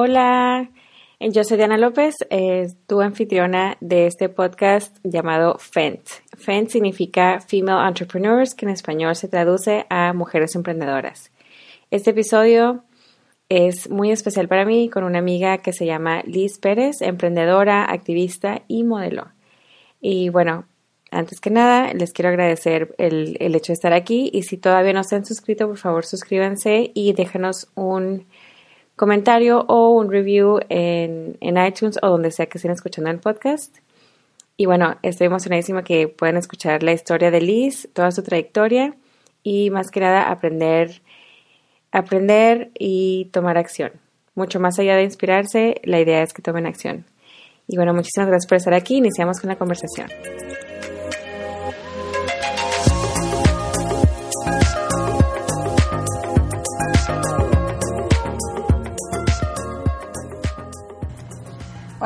Hola, yo soy Diana López, eh, tu anfitriona de este podcast llamado FENT. FENT significa Female Entrepreneurs, que en español se traduce a Mujeres Emprendedoras. Este episodio es muy especial para mí con una amiga que se llama Liz Pérez, emprendedora, activista y modelo. Y bueno, antes que nada, les quiero agradecer el, el hecho de estar aquí y si todavía no se han suscrito, por favor suscríbanse y déjanos un comentario o un review en, iTunes o donde sea que estén escuchando el podcast. Y bueno, estoy emocionadísima que puedan escuchar la historia de Liz, toda su trayectoria y más que nada aprender, aprender y tomar acción. Mucho más allá de inspirarse, la idea es que tomen acción. Y bueno, muchísimas gracias por estar aquí. Iniciamos con la conversación.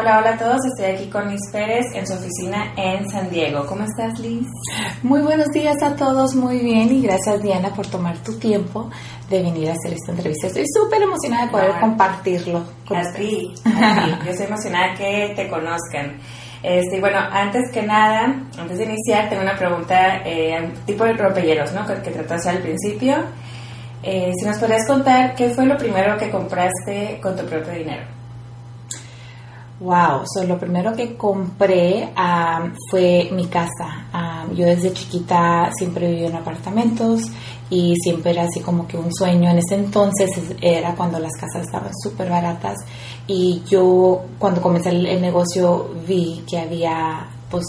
Hola, hola a todos. Estoy aquí con Liz Pérez en su oficina en San Diego. ¿Cómo estás, Liz? Muy buenos días a todos, muy bien y gracias Diana por tomar tu tiempo de venir a hacer esta entrevista. Estoy súper emocionada de poder compartirlo con a ti, Yo estoy emocionada que te conozcan. Este, bueno, antes que nada, antes de iniciar, tengo una pregunta eh, tipo de rompehielos, ¿no? Que, que trataste al principio. Eh, si nos podrías contar qué fue lo primero que compraste con tu propio dinero. Wow, so, lo primero que compré fue mi casa. yo desde chiquita siempre viví en apartamentos y siempre era así como que un sueño. En ese entonces era cuando las casas estaban súper baratas y yo cuando comencé el, negocio vi que había, pues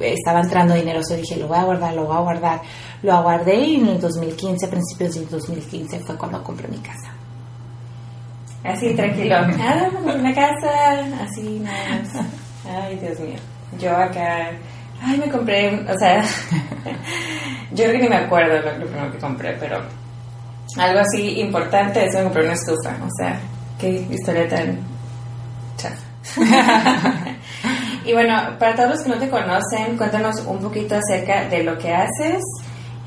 estaba entrando dinero, so dije, lo voy a guardar, lo voy a guardar. Lo aguardé y en el 2015, a principios del 2015 fue cuando compré mi casa así tranquilo. Ah, una casa, así nada más. Ay, Dios mío. Yo acá, ay, me compré, o sea, yo creo que ni me acuerdo lo, lo primero que compré, pero algo así importante es me compré una estufa, o sea, qué historia tan chafa. y bueno, para todos los que no te conocen, cuéntanos un poquito acerca de lo que haces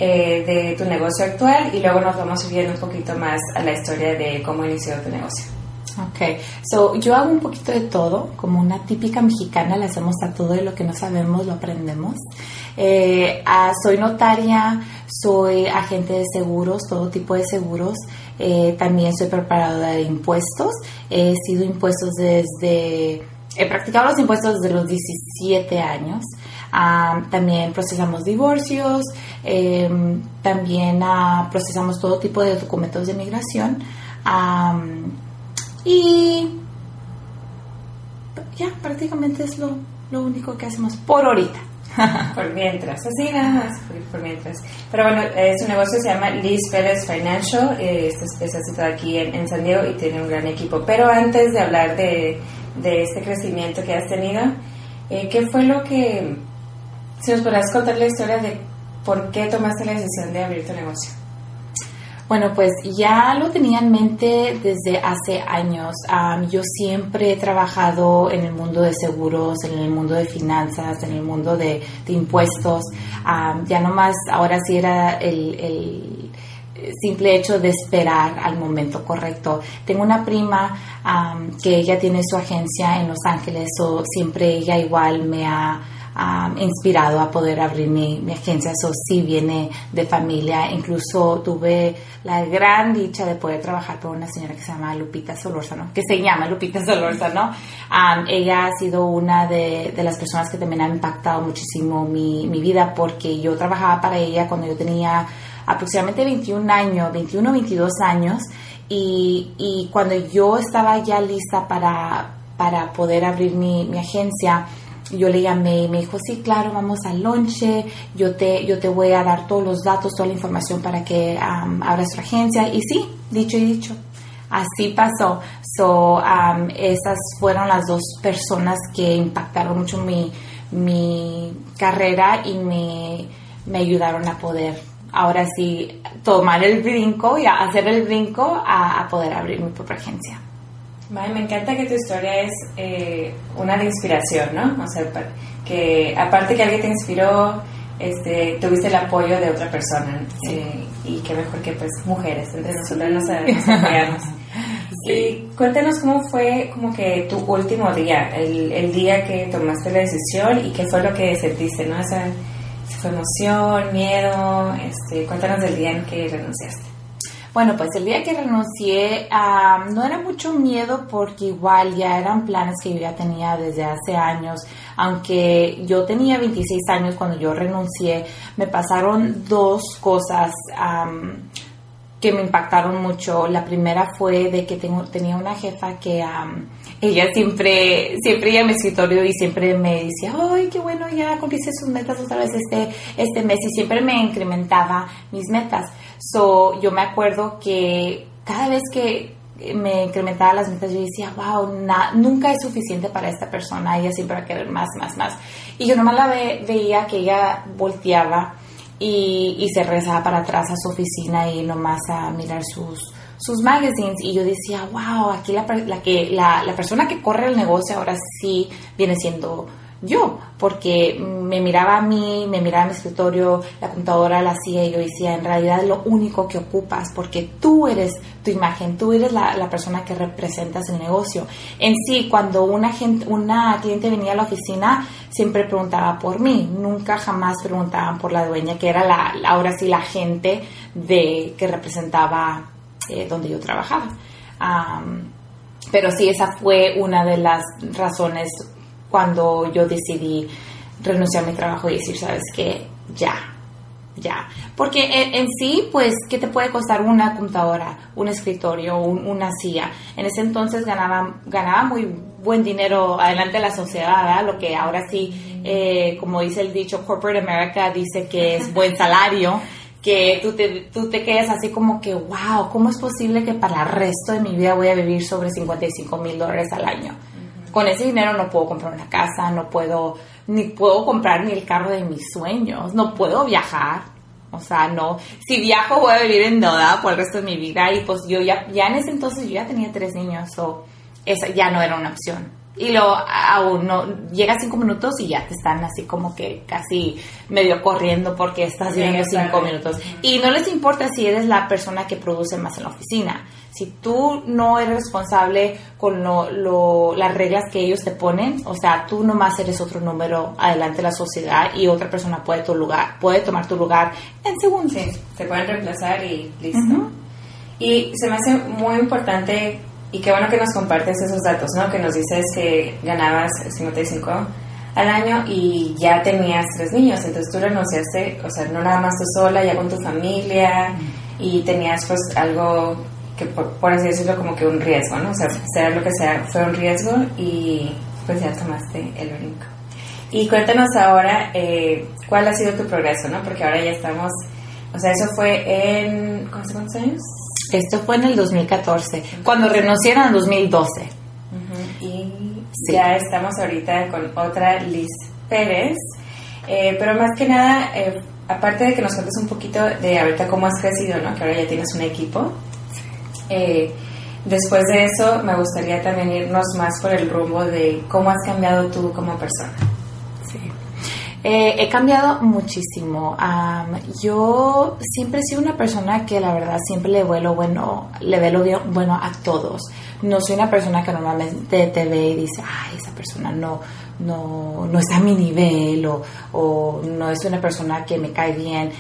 eh, de tu negocio actual y luego nos vamos subiendo un poquito más a la historia de cómo inició tu negocio. Ok, so yo hago un poquito de todo, como una típica mexicana, le hacemos a todo y lo que no sabemos lo aprendemos. Eh, soy notaria, soy agente de seguros, todo tipo de seguros. Eh, también soy preparadora de impuestos. He sido impuestos desde, he practicado los impuestos desde los 17 años. Ah, también procesamos divorcios, em, también ah, procesamos todo tipo de documentos de migración. y ya, prácticamente es lo, lo único que hacemos por ahorita. por mientras, así nada por, mientras. Pero bueno, eh, su negocio se llama Liz Pérez Financial, eh, está, está situado aquí en, en, San Diego y tiene un gran equipo. Pero antes de hablar de, de este crecimiento que has tenido, eh, ¿qué fue lo que si nos podrás contar la historia de por qué tomaste la decisión de abrir tu negocio. Bueno, pues ya lo tenía en mente desde hace años. yo siempre he trabajado en el mundo de seguros, en el mundo de finanzas, en el mundo de, impuestos. ya no más, ahora sí era el, simple hecho de esperar al momento correcto. Tengo una prima que ella tiene su agencia en Los Ángeles, o siempre ella igual me ha inspirado a poder abrir mi, agencia. Eso sí viene de familia. Incluso tuve la gran dicha de poder trabajar con una señora que se llama Lupita Solórzano, que se llama Lupita Solórzano. ella ha sido una de, las personas que también ha impactado muchísimo mi, mi vida porque yo trabajaba para ella cuando yo tenía aproximadamente 21 años, 21 22 años. Y, y cuando yo estaba ya lista para, para poder abrir mi, mi agencia, yo le llamé y me dijo, sí, claro, vamos al lonche, yo te, yo te voy a dar todos los datos, toda la información para que abras tu agencia. Y sí, dicho y dicho, así pasó. So, esas fueron las dos personas que impactaron mucho mi, mi carrera y me, me ayudaron a poder ahora sí tomar el brinco y hacer el brinco a poder abrir mi propia agencia me encanta que tu historia es eh, una de inspiración, ¿no? O sea, que aparte que alguien te inspiró, este, tuviste el apoyo de otra persona. Eh, y qué mejor que pues mujeres, entre nosotros nos, apoyamos. Y cuéntanos cómo fue como que tu último día, el, el, día que tomaste la decisión y qué fue lo que sentiste, ¿no? Esa, fue emoción, miedo, este, cuéntanos del día en que renunciaste. Bueno, pues el día que renuncié no era mucho miedo porque igual ya eran planes que yo ya tenía desde hace años. Aunque yo tenía 26 años cuando yo renuncié, me pasaron dos cosas que me impactaron mucho. La primera fue de que tengo, tenía una jefa que ella siempre, siempre iba a mi escritorio y siempre me decía, ay, qué bueno, ya cumpliste sus metas otra vez este, este mes y siempre me incrementaba mis metas. So, yo me acuerdo que cada vez que me incrementaba las metas, yo decía, wow, nunca es suficiente para esta persona, ella siempre va a querer más, más, más. Y yo nomás la veía que ella volteaba y, se regresaba para atrás a su oficina y nomás a mirar sus, sus magazines y yo decía, wow, aquí la, la que, la, la persona que corre el negocio ahora sí viene siendo yo, porque me miraba a mí, me miraba a mi escritorio, la computadora la hacía y yo decía, en realidad lo único que ocupas, porque tú eres tu imagen, tú eres la, la persona que representas el negocio. En sí, cuando una, gente, una cliente venía a la oficina, siempre preguntaba por mí, nunca jamás preguntaban por la dueña, que era la, ahora sí la gente de, que representaba eh, donde yo trabajaba. pero sí, esa fue una de las razones cuando yo decidí renunciar a mi trabajo y decir, sabes qué, ya, ya. Porque en, sí, pues, ¿qué te puede costar una computadora, un escritorio, una silla? En ese entonces ganaba, ganaba muy buen dinero adelante de la sociedad. Lo que ahora sí, eh, como dice el dicho, Corporate America dice que es buen salario que tú te, tú te quedas así como que, wow, ¿cómo es posible que para el resto de mi vida voy a vivir sobre 55 mil dólares al año? con ese dinero no puedo comprar una casa, no puedo, ni puedo comprar ni el carro de mis sueños, no puedo viajar. O sea, no, si viajo voy a vivir en deuda por el resto de mi vida y pues yo ya, ya en ese entonces yo ya tenía tres niños, o esa ya no era una opción. Y luego aún no, llega cinco minutos y ya te están así como que casi medio corriendo porque estás viviendo cinco minutos. Y no les importa si eres la persona que produce más en la oficina si tú no eres responsable con lo, las reglas que ellos te ponen, o sea, tú nomás eres otro número adelante de la sociedad y otra persona puede, tu lugar, puede tomar tu lugar en segundos. Sí, te pueden reemplazar y listo. Y se me hace muy importante y qué bueno que nos compartes esos datos, ¿no? Que nos dices que ganabas 55 al año y ya tenías tres niños, entonces tú renunciaste, o sea, no nada más tú sola, ya con tu familia y tenías pues algo por, así decirlo, como que un riesgo, ¿no? O sea, sea lo que sea, fue un riesgo y pues ya tomaste el brinco. Y cuéntanos ahora eh, cuál ha sido tu progreso, ¿no? Porque ahora ya estamos, o sea, eso fue en, ¿cuántos años? Esto fue en el 2014, cuando renunciaron en 2012. Y ya estamos ahorita con otra Liz Pérez, eh, pero más que nada, eh, aparte de que nos cuentes un poquito de ahorita cómo has crecido, ¿no? Que ahora ya tienes un equipo. Eh, después de eso, me gustaría también irnos más por el rumbo de cómo has cambiado tú como persona. Eh, he cambiado muchísimo. yo siempre he sido una persona que la verdad siempre le veo lo bueno, le ve lo bueno a todos. No soy una persona que normalmente te ve y dice, ay, esa persona no, no, no está a mi nivel o, no es una persona que me cae bien.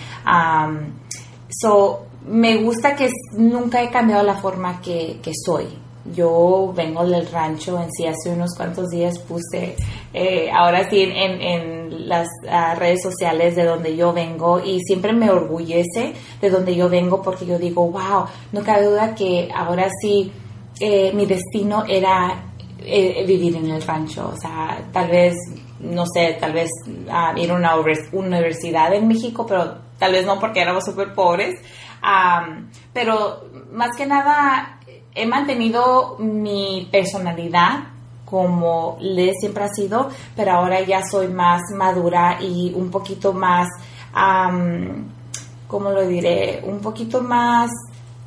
so, me gusta que nunca he cambiado la forma que, soy. Yo vengo del rancho, en sí hace unos cuantos días puse, eh, ahora sí, en, las ah, redes sociales de donde yo vengo y siempre me orgullece de donde yo vengo porque yo digo, wow, no cabe duda que ahora sí eh, mi destino era eh, vivir en el rancho, o sea, tal vez, no sé, tal vez ah, ir a una universidad en México, pero tal vez no porque éramos súper pobres, pero más que nada he mantenido mi personalidad como le siempre ha sido, pero ahora ya soy más madura y un poquito más, ¿cómo lo diré? Un poquito más...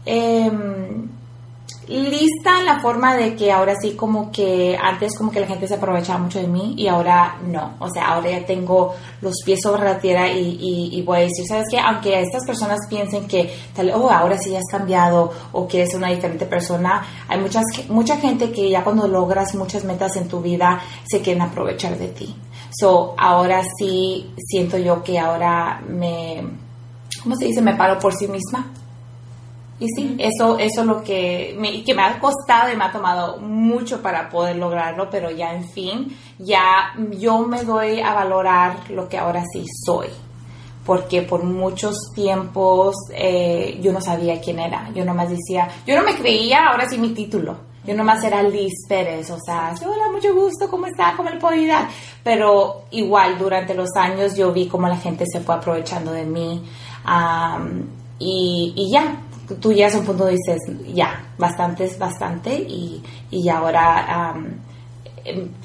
Em, lista en la forma de que ahora sí como que antes como que la gente se aprovechaba mucho de mí y ahora no. O sea, ahora ya tengo los pies sobre la tierra y, voy a decir, ¿sabes qué? Aunque estas personas piensen que tal, oh, ahora sí has cambiado o quieres ser una diferente persona, hay muchas, mucha gente que ya cuando logras muchas metas en tu vida se quieren aprovechar de ti. So, ahora sí siento yo que ahora me, ¿cómo se dice? Me paro por sí misma y sí, eso, eso es lo que me, que me ha costado y me ha tomado mucho para poder lograrlo, pero ya en fin, ya yo me doy a valorar lo que ahora sí soy, porque por muchos tiempos eh, yo no sabía quién era, yo nomás decía, yo no me creía ahora sí mi título. Yo nomás era Liz Pérez, o sea, hola, mucho gusto, ¿cómo está? ¿Cómo le puedo ayudar? Pero igual, durante los años yo vi cómo la gente se fue aprovechando de mí. y, y, ya, tú llegas a un punto dices, ya, bastante es bastante y, y ahora um,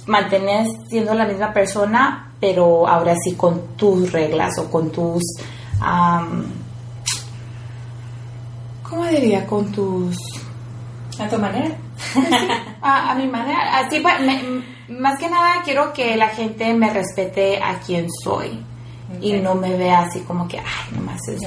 mantienes siendo la misma persona, pero ahora sí con tus reglas o con tus... ¿Cómo diría? Con tus... A tu manera. a, mi manera. Así, más que nada quiero que la gente me respete a quien soy y no me vea así como que, ay, nomás es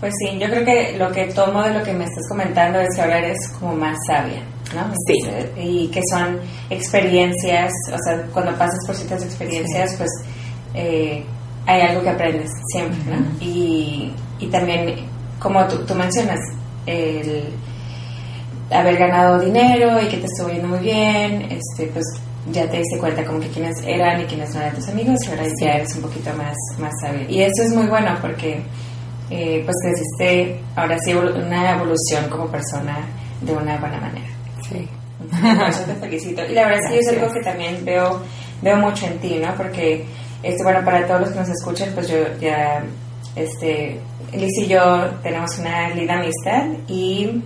pues sí, yo creo que lo que tomo de lo que me estás comentando es que ahora eres como más sabia, ¿no? Sí. Y que son experiencias, o sea, cuando pasas por ciertas experiencias, pues eh, hay algo que aprendes siempre, ¿no? y, y, también, como tú, tú, mencionas, el haber ganado dinero y que te estuvo yendo muy bien, este, pues ya te diste cuenta como que quiénes eran y quiénes no eran tus amigos y ahora ya eres un poquito más, más sabia. Y eso es muy bueno porque eh, pues creciste ahora sí una evolución como persona de una buena manera. Sí. eso te felicito. Y la verdad es que es algo que también veo, veo mucho en ti, ¿no? Porque, este, bueno, para todos los que nos escuchan, pues yo ya, este, Liz y yo tenemos una linda amistad y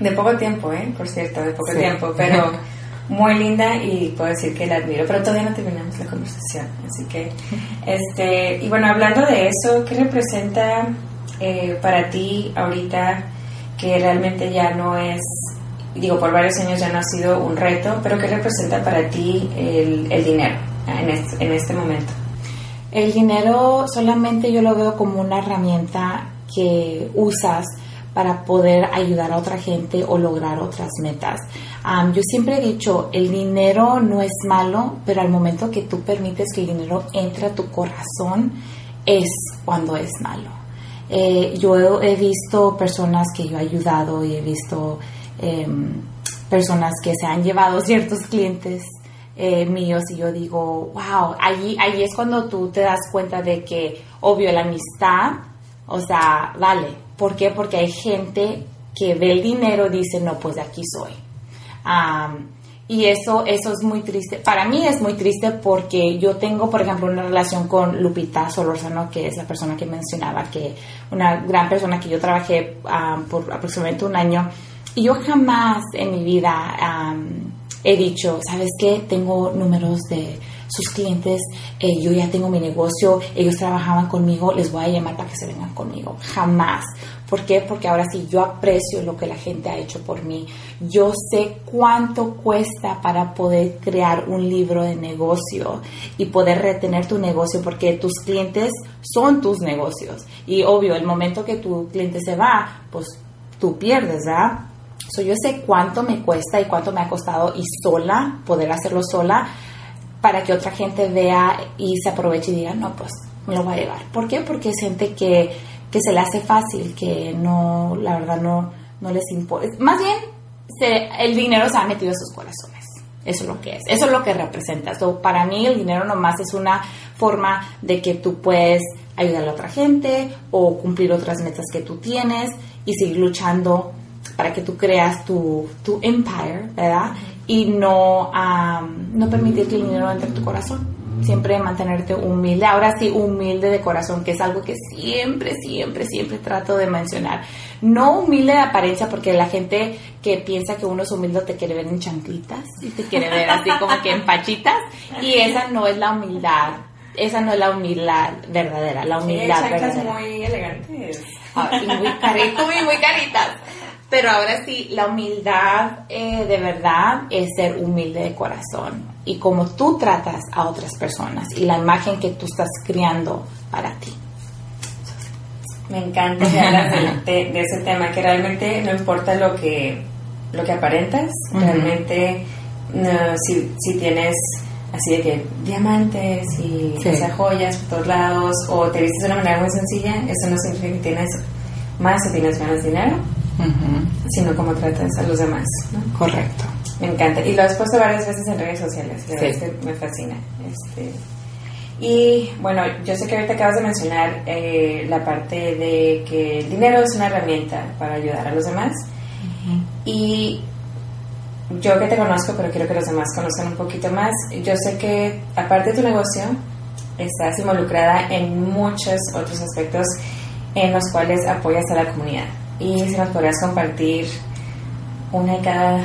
de poco tiempo, ¿eh? Por cierto, de poco tiempo, pero muy linda y puedo decir que la admiro, pero todavía no terminamos la conversación, así que, este, y bueno, hablando de eso, ¿qué representa eh, para ti ahorita que realmente ya no es, digo, por varios años ya no ha sido un reto, pero qué representa para ti el, el dinero en este, en este momento? El dinero solamente yo lo veo como una herramienta que usas para poder ayudar a otra gente o lograr otras metas. yo siempre he dicho, el dinero no es malo, pero al momento que tú permites que el dinero entre a tu corazón, es cuando es malo. Eh, yo he, visto personas que yo he ayudado y he visto em, personas que se han llevado ciertos clientes eh, míos y yo digo, wow, allí, allí es cuando tú te das cuenta de que, obvio, la amistad, o sea, vale, ¿Por qué? Porque hay gente que ve el dinero y dice, no, pues de aquí soy. y eso, eso es muy triste. Para mí es muy triste porque yo tengo, por ejemplo, una relación con Lupita Solorzano, que es la persona que mencionaba, que una gran persona que yo trabajé por aproximadamente un año. Y yo jamás en mi vida he dicho, ¿sabes qué? Tengo números de sus clientes, eh, yo ya tengo mi negocio, ellos trabajaban conmigo, les voy a llamar para que se vengan conmigo. Jamás. ¿Por qué? Porque ahora sí yo aprecio lo que la gente ha hecho por mí. Yo sé cuánto cuesta para poder crear un libro de negocio y poder retener tu negocio porque tus clientes son tus negocios. Y obvio, el momento que tu cliente se va, pues tú pierdes, ¿verdad? So, yo sé cuánto me cuesta y cuánto me ha costado y sola, poder hacerlo sola, para que otra gente vea y se aproveche y diga, no, pues me lo voy a llevar. ¿Por qué? Porque siente que, que se le hace fácil, que no, la verdad no, no les importa. Más bien, se, el dinero se ha metido en sus corazones. Eso es lo que es. Eso es lo que representa. para mí el dinero nomás es una forma de que tú puedes ayudar a otra gente o cumplir otras metas que tú tienes y seguir luchando para que tú creas tu, tu empire, ¿verdad? Y no, no permitir que el dinero entre en tu corazón. Siempre mantenerte humilde. Ahora sí, humilde de corazón, que es algo que siempre, siempre, siempre trato de mencionar. No humilde de apariencia, porque la gente que piensa que uno es humilde te quiere ver en chanclitas y te quiere ver así como que en pachitas. Y esa no es la humildad. Esa no es la humildad verdadera. La humildad sí, muy elegantes. y muy caritas, muy, muy caritas. Pero ahora sí, la humildad eh, de verdad es ser humilde de corazón. Y como tú tratas a otras personas y la imagen que tú estás creando para ti. Me encanta que hablas de, ese tema, que realmente no importa lo que, lo que aparentas, realmente si, si, tienes así de que diamantes y joyas por todos lados o te vistes de una manera muy sencilla, eso no significa que tienes más o tienes menos dinero, sino cómo tratas a los demás. Correcto. Me encanta. Y lo has puesto varias veces en redes sociales, me fascina. Este, y bueno, yo sé que ahorita acabas de mencionar eh, la parte de que el dinero es una herramienta para ayudar a los demás. Y yo que te conozco, pero quiero que los demás conozcan un poquito más, yo sé que aparte de tu negocio, estás involucrada en muchos otros aspectos en los cuales apoyas a la comunidad. Y si nos podrías compartir una y cada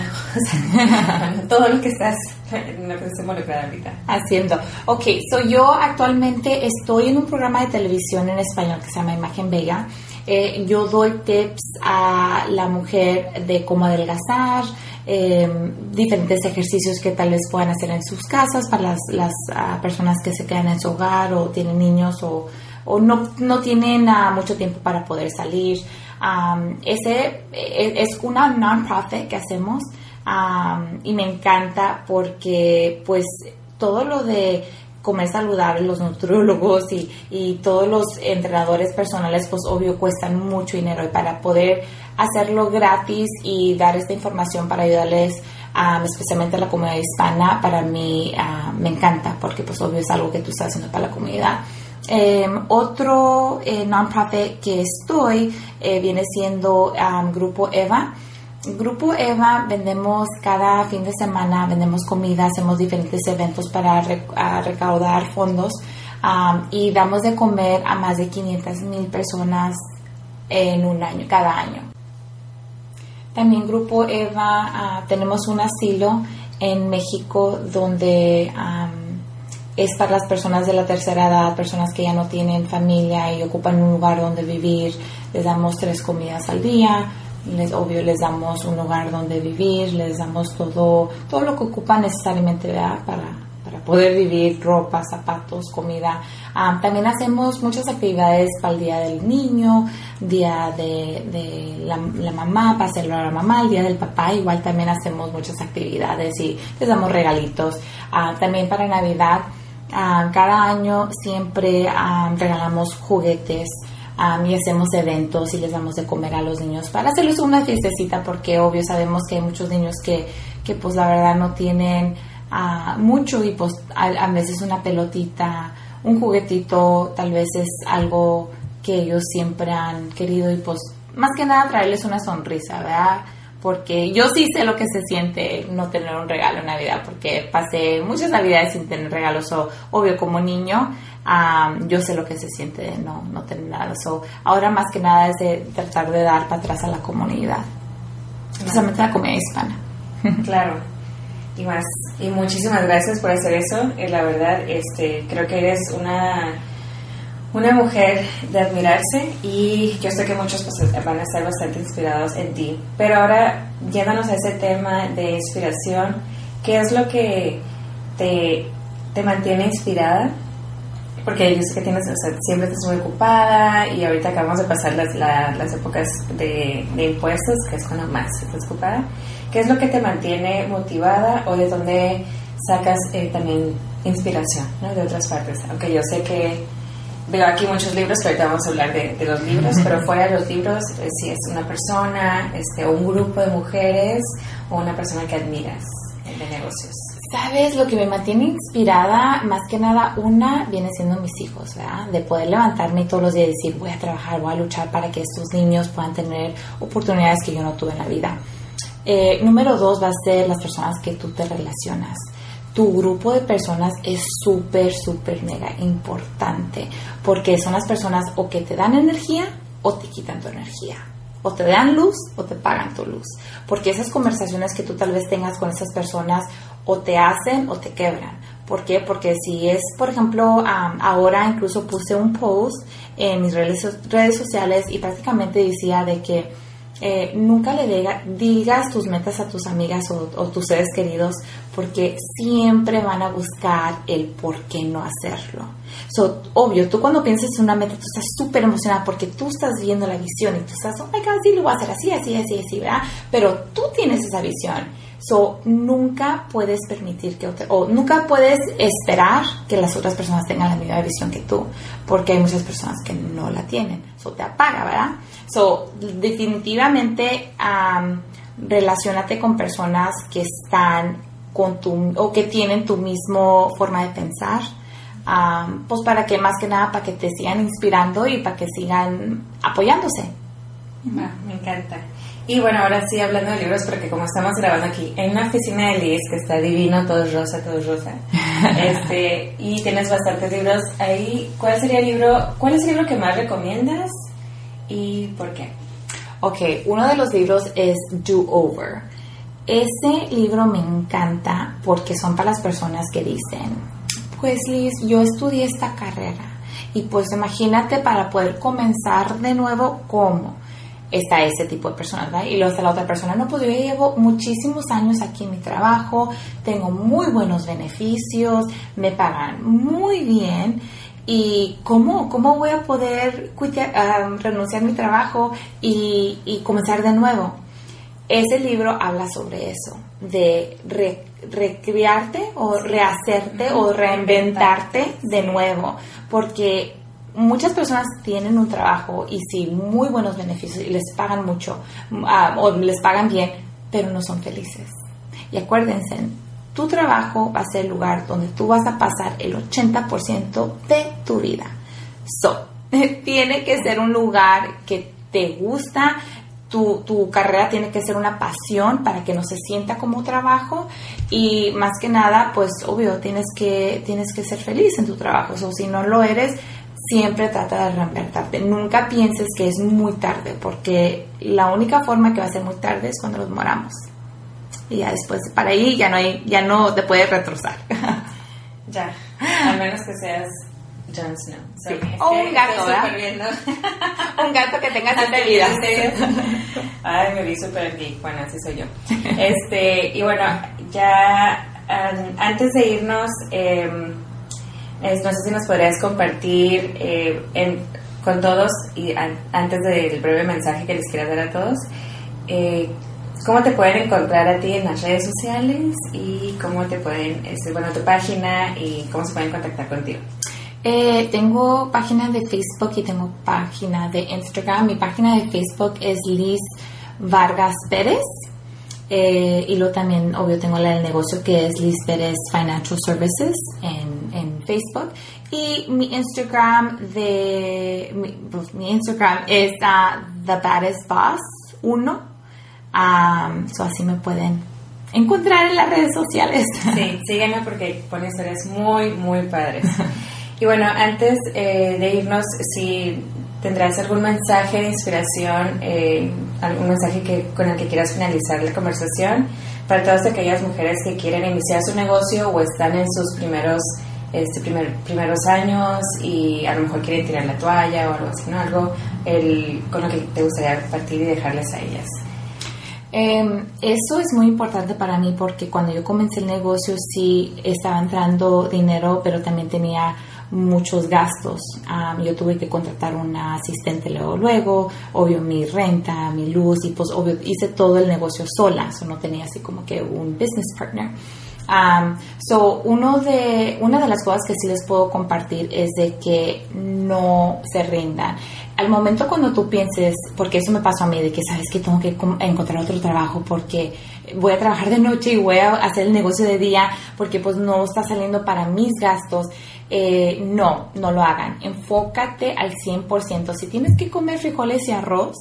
todo lo que estás lo que estás involucrada ahorita. Haciendo. Ok so yo actualmente estoy en un programa de televisión en español que se llama Imagen Vega. Eh, yo doy tips a la mujer de cómo adelgazar eh, diferentes ejercicios que tal vez puedan hacer en sus casas para las, las ah, personas que se quedan en su hogar o tienen niños o, o no, no tienen uh, mucho tiempo para poder salir ese e, es una non-profit que hacemos y me encanta porque pues todo lo de comer saludable, los nutriólogos y, y, todos los entrenadores personales, pues obvio cuestan mucho dinero y para poder hacerlo gratis y dar esta información para ayudarles, especialmente a la comunidad hispana, para mí me encanta porque pues obvio es algo que tú estás haciendo para la comunidad. Em, otro eh, non-profit que estoy eh, viene siendo Grupo EVA. Grupo EVA vendemos cada fin de semana, vendemos comida, hacemos diferentes eventos para recaudar fondos y damos de comer a más de 500 mil personas en un año, cada año. También Grupo EVA ah, tenemos un asilo en México donde es para las personas de la tercera edad, personas que ya no tienen familia y ocupan un lugar donde vivir. Les damos tres comidas al día, les, obvio les damos un lugar donde vivir, les damos todo, todo lo que ocupan necesariamente para, para poder vivir, ropa, zapatos, comida. Ah, también hacemos muchas actividades para el Día del Niño, Día de, la, Mamá, para celebrar a la mamá, el Día del Papá, igual también hacemos muchas actividades y les damos regalitos. Ah, también para Navidad Ah, cada año siempre ah, regalamos juguetes ah, y hacemos eventos y les damos de comer a los niños para hacerles una fiestecita porque obvio sabemos que hay muchos niños que, que pues la verdad no tienen mucho y pues a, veces una pelotita, un juguetito tal vez es algo que ellos siempre han querido y pues más que nada traerles una sonrisa, ¿verdad? Porque yo sí sé lo que se siente no tener un regalo en Navidad, porque pasé muchas Navidades sin tener regalos, o, obvio como niño, yo sé lo que se siente de no, no tener nada. So, ahora más que nada es de tratar de dar para atrás a la comunidad, especialmente a la comunidad hispana. Claro. Y más, y muchísimas gracias por hacer eso. Eh, la verdad, este, creo que eres una una mujer de admirarse y yo sé que muchos pues, van a estar bastante inspirados en ti. Pero ahora, yéndonos a ese tema de inspiración, ¿qué es lo que te, te mantiene inspirada? Porque yo sé que tienes, siempre estás muy ocupada y ahorita acabamos de pasar las, las épocas de, de, impuestos, que es cuando más estás ocupada. ¿Qué es lo que te mantiene motivada o de dónde sacas eh, también inspiración ¿no? de otras partes? Aunque yo sé que veo aquí muchos libros, que ahorita vamos a hablar de, los libros, pero fuera de los libros, eh, si es una persona, este, o un grupo de mujeres, o una persona que admiras de negocios. Sabes, lo que me mantiene inspirada, más que nada, una viene siendo mis hijos, ¿verdad? De poder levantarme todos los días y decir, voy a trabajar, voy a luchar para que estos niños puedan tener oportunidades que yo no tuve en la vida. Eh, número dos va a ser las personas que tú te relacionas tu grupo de personas es súper, súper mega importante porque son las personas o que te dan energía o te quitan tu energía. O te dan luz o te pagan tu luz. Porque esas conversaciones que tú tal vez tengas con esas personas o te hacen o te quebran. ¿Por qué? Porque si es, por ejemplo, ahora incluso puse un post en mis redes, redes sociales y prácticamente decía de que eh, nunca le digas tus metas a tus amigas o, tus seres queridos porque siempre van a buscar el por qué no hacerlo. So, obvio, tú cuando piensas en una meta, tú estás súper emocionada porque tú estás viendo la visión y tú estás, oh my God, sí, lo voy a hacer así, así, así, así, ¿verdad? Pero tú tienes esa visión. So, nunca puedes permitir que o nunca puedes esperar que las otras personas tengan la misma visión que tú, porque hay muchas personas que no la tienen. So, te apaga, ¿verdad? So, definitivamente, relacionate con personas que están con tu, o que tienen tu mismo forma de pensar, pues para que más que nada, para que te sigan inspirando y para que sigan apoyándose. me encanta. Y bueno, ahora sí, hablando de libros, porque como estamos grabando aquí en una oficina de Liz, que está divino, todo es rosa, todo es rosa, este, y tienes bastantes libros ahí, ¿cuál sería el libro, cuál es el libro que más recomiendas y por qué? Ok, uno de los libros es Do Over. Ese libro me encanta porque son para las personas que dicen, pues Liz, yo estudié esta carrera y pues imagínate para poder comenzar de nuevo, ¿cómo? está ese tipo de personas, ¿verdad? Y luego está la otra persona, no, pues yo llevo muchísimos años aquí en mi trabajo, tengo muy buenos beneficios, me pagan muy bien. ¿Y cómo, cómo voy a poder ah, renunciar a mi trabajo y, comenzar de nuevo? Ese libro habla sobre eso, de recrearte o rehacerte o reinventarte de nuevo, porque muchas personas tienen un trabajo y sí, muy buenos beneficios y les pagan mucho ah, o les pagan bien, pero no son felices. Y acuérdense, tu trabajo va a ser el lugar donde tú vas a pasar el 80% de tu vida. So, tiene que ser un lugar que te gusta, tu, tu, carrera tiene que ser una pasión para que no se sienta como trabajo y más que nada, pues obvio, tienes que, tienes que ser feliz en tu trabajo. O si no lo eres, siempre trata de reinventarte. Nunca pienses que es muy tarde, porque la única forma que va a ser muy tarde es cuando nos moramos. Y ya después, para ahí ya no, hay, ya no te puedes retroceder. ya, al menos que seas Jon Snow. O un gato, ¿verdad? un gato que tenga siete vidas. Ay, me vi súper geek. Bueno, así soy yo. Este, y bueno, ya antes de irnos... Eh, no sé si nos podrías compartir eh, con todos y antes del breve mensaje que les quiero dar a todos, eh, cómo te pueden encontrar a ti en las redes sociales y cómo te pueden, este, bueno, tu página y cómo se pueden contactar contigo. Eh, tengo página de Facebook y tengo página de Instagram. Mi página de Facebook es Liz Vargas Pérez. y luego también, obvio, tengo la del negocio que es Liz Pérez Financial Services en en Facebook y mi Instagram de mi, pues, Instagram es uh, The Baddest Boss 1 um, so así me pueden encontrar en las redes sociales sí, sígueme porque pone historias muy muy padres y bueno, antes eh, de irnos si tendrás algún mensaje de inspiración eh, algún mensaje que, con el que quieras finalizar la conversación para todas aquellas mujeres que quieren iniciar su negocio o están en sus primeros este primer, primeros años y a lo mejor quieren tirar la toalla o algo así, ¿no? Algo el, con lo que te gustaría partir y dejarles a ellas. Em, eso es muy importante para mí porque cuando yo comencé el negocio sí estaba entrando dinero, pero también tenía muchos gastos. yo tuve que contratar una asistente luego, luego, obvio mi renta, mi luz y pues obvio hice todo el negocio sola, eso no tenía así como que un business partner. Um, so, uno de, una de las cosas que sí les puedo compartir es de que no se rindan. Al momento cuando tú pienses, porque eso me pasó a mí, de que sabes que tengo que encontrar otro trabajo porque voy a trabajar de noche y voy a hacer el negocio de día porque pues no está saliendo para mis gastos. Eh, no, no lo hagan. Enfócate al 100%. Si tienes que comer frijoles y arroz,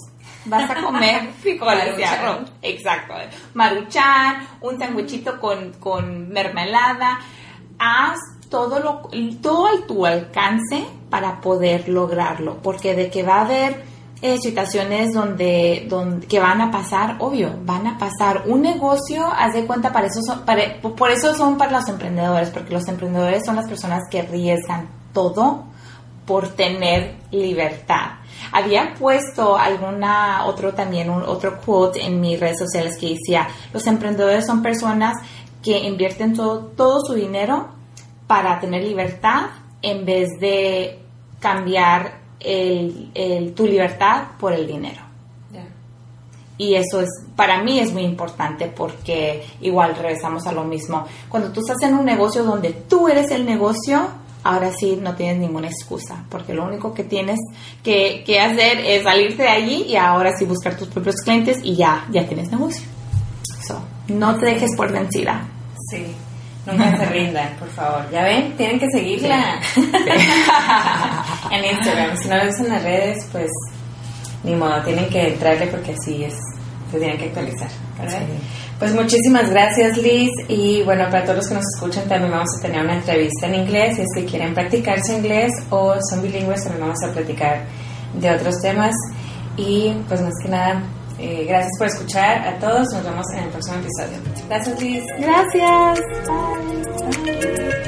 vas a comer frijoles de arroz. Exacto. Maruchan, un sandwichito con, con mermelada. Haz todo, lo, todo a tu alcance para poder lograrlo, porque de que va a haber eh, situaciones donde, donde que van a pasar, obvio, van a pasar. Un negocio, haz de cuenta, para eso son, para, por eso son para los emprendedores, porque los emprendedores son las personas que arriesgan todo por tener libertad. Había puesto alguna otro también un otro quote en mis redes sociales que decía los emprendedores son personas que invierten todo, todo su dinero para tener libertad en vez de cambiar el, tu libertad por el dinero. Y eso es, para mí es muy importante porque igual regresamos a lo mismo. Cuando tú estás en un negocio donde tú eres el negocio, ahora sí no tienes ninguna excusa, porque lo único que tienes que, hacer es salirte de allí y ahora sí buscar tus propios clientes y ya, ya tienes negocio. no te dejes por vencida. Sí. Nunca se rindan, por favor. Ya ven, tienen que seguirla en Instagram. Si no lo en las redes, pues ni modo, tienen que entrarle porque así es, se tienen que actualizar. Pues muchísimas gracias Liz y bueno, para todos los que nos escuchan también vamos a tener una entrevista en inglés si es que quieren practicar su inglés o son bilingües también vamos a platicar de otros temas y pues más que nada eh, gracias por escuchar a todos. Nos vemos en el próximo episodio. Gracias, Liz. Gracias. Bye.